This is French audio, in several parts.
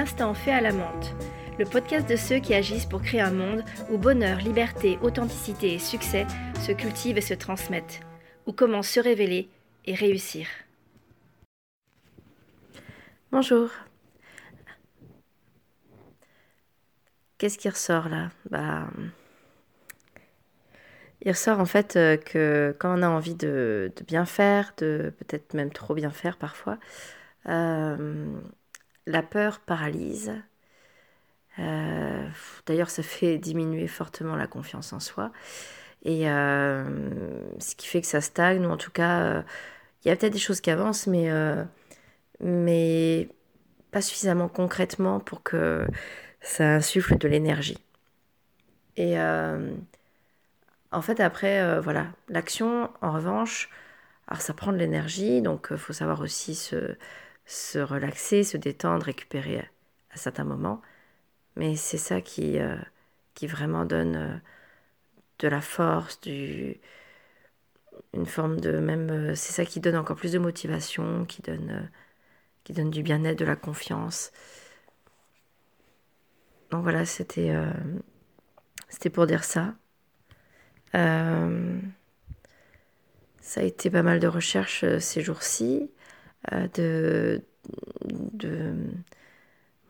l'instant fait à la menthe, le podcast de ceux qui agissent pour créer un monde où bonheur, liberté, authenticité et succès se cultivent et se transmettent, où comment se révéler et réussir. Bonjour. Qu'est-ce qui ressort là? Bah il ressort en fait euh, que quand on a envie de, bien faire, de peut-être même trop bien faire parfois, euh, la peur paralyse. Euh, d'ailleurs, ça fait diminuer fortement la confiance en soi. Et ce qui fait que ça stagne, ou en tout cas, il y a peut-être des choses qui avancent, mais, mais pas suffisamment concrètement pour que ça insuffle de l'énergie. Et en fait, après, euh, voilà, l'action, en revanche, alors ça prend de l'énergie, donc il euh, faut savoir aussi se, se, relaxer, se détendre, récupérer à, certains moments. Mais c'est ça qui, euh, qui vraiment donne de la force, du, une forme de même. c'est ça qui donne encore plus de motivation, qui donne, qui donne du bien-être, de la confiance. Donc voilà, c'était c'était pour dire ça. Euh, ça a été pas mal de recherches euh, ces jours-ci. Euh, de, de,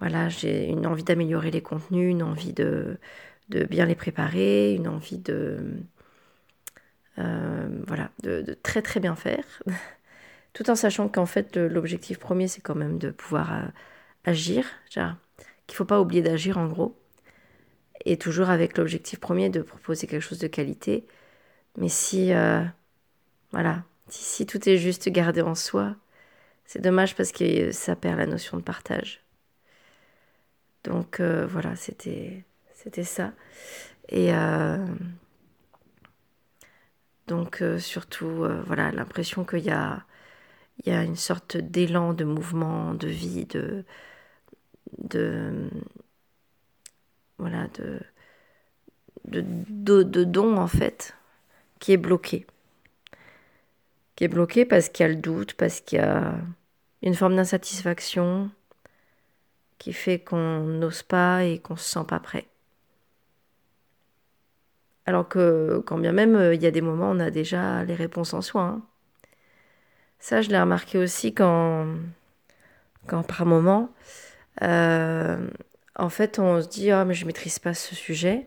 voilà, j'ai une envie d'améliorer les contenus, une envie de, de bien les préparer, une envie de, voilà, de, de, très très bien faire, tout en sachant qu'en fait l'objectif premier c'est quand même de pouvoir agir, qu'il ne faut pas oublier d'agir en gros. Et toujours avec l'objectif premier de proposer quelque chose de qualité. Mais si, euh, voilà, si, tout est juste gardé en soi, c'est dommage parce que ça perd la notion de partage. Donc euh, voilà, c'était ça. Et euh, donc surtout, voilà, l'impression qu'il y a il y a une sorte d'élan, de mouvement, de vie, de de voilà, de, de, de, don en fait, qui est bloqué. Qui est bloqué parce qu'il y a le doute, parce qu'il y a une forme d'insatisfaction qui fait qu'on n'ose pas et qu'on se sent pas prêt. Alors que quand bien même euh, il y a des moments on a déjà les réponses en soi. Hein. Ça, je l'ai remarqué aussi quand, quand par moment, euh, en fait, on se dit, oh, mais je maîtrise pas ce sujet.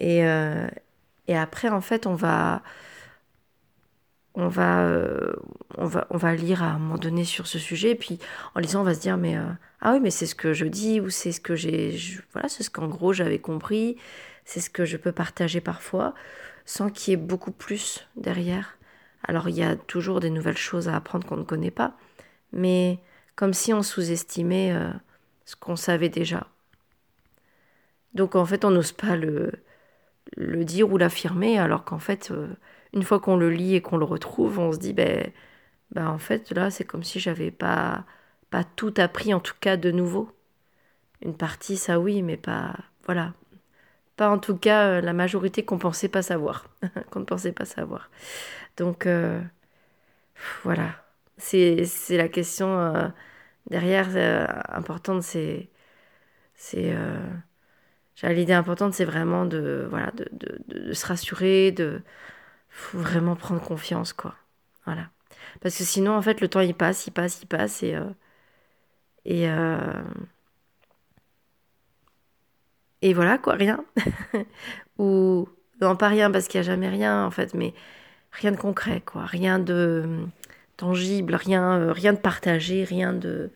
Et, euh, et après, en fait, on va, on va, euh, on va, on va lire à un moment donné sur ce sujet. Et puis, en lisant, on va se dire, mais euh, ah oui, mais c'est ce que je dis ou c'est ce que j'ai, voilà, c'est ce qu'en gros j'avais compris. C'est ce que je peux partager parfois, sans qu'il y ait beaucoup plus derrière. Alors, il y a toujours des nouvelles choses à apprendre qu'on ne connaît pas, mais comme si on sous-estimait ce qu'on savait déjà. Donc en fait, on n'ose pas le, le dire ou l'affirmer, alors qu'en fait, euh, une fois qu'on le lit et qu'on le retrouve, on se dit, ben, ben en fait, là, c'est comme si j'avais pas, pas tout appris, en tout cas de nouveau. Une partie, ça oui, mais pas, voilà. Pas en tout cas euh, la majorité qu'on pensait pas savoir, qu'on ne pensait pas savoir. Donc, euh, voilà. C'est la question derrière, euh, importante, c'est. c'est L'idée importante, c'est vraiment de, voilà, de, de, se rassurer, de faut vraiment prendre confiance, quoi. Voilà. Parce que sinon, en fait, le temps, il passe, il passe, il passe, et. Euh, et, et voilà, quoi, rien. Ou. Non, pas rien, parce qu'il n'y a jamais rien, en fait, mais rien de concret, quoi. Rien de tangible, rien, euh, rien de partagé, rien de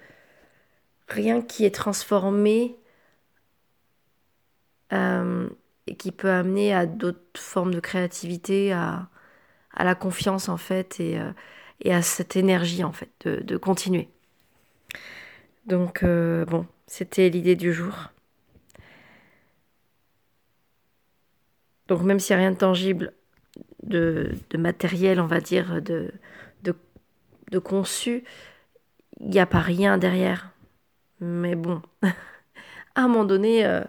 rien qui est transformé euh, et qui peut amener à d'autres formes de créativité, à, la confiance en fait et, euh, et, à cette énergie en fait de, continuer. Donc bon, c'était l'idée du jour. Donc même s'il n'y a rien de tangible, de, matériel, on va dire, de, de conçu, il n'y a pas rien derrière. Mais bon, à un moment donné, euh,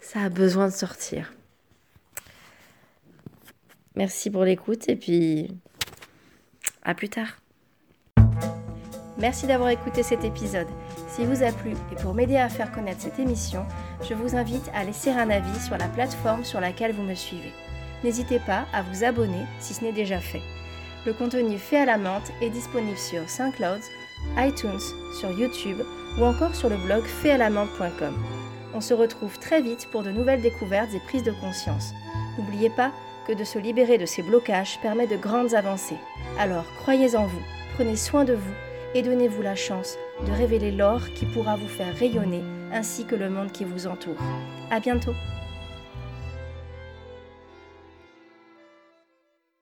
ça a besoin de sortir. Merci pour l'écoute et puis à plus tard. Merci d'avoir écouté cet épisode. Si vous a plu et pour m'aider à faire connaître cette émission, je vous invite à laisser un avis sur la plateforme sur laquelle vous me suivez. N'hésitez pas à vous abonner si ce n'est déjà fait. Le contenu fait à la menthe est disponible sur SoundCloud, iTunes, sur YouTube ou encore sur le blog faitalamante.com. On se retrouve très vite pour de nouvelles découvertes et prises de conscience. N'oubliez pas que de se libérer de ces blocages permet de grandes avancées. Alors croyez en vous, prenez soin de vous et donnez-vous la chance de révéler l'or qui pourra vous faire rayonner ainsi que le monde qui vous entoure. À bientôt!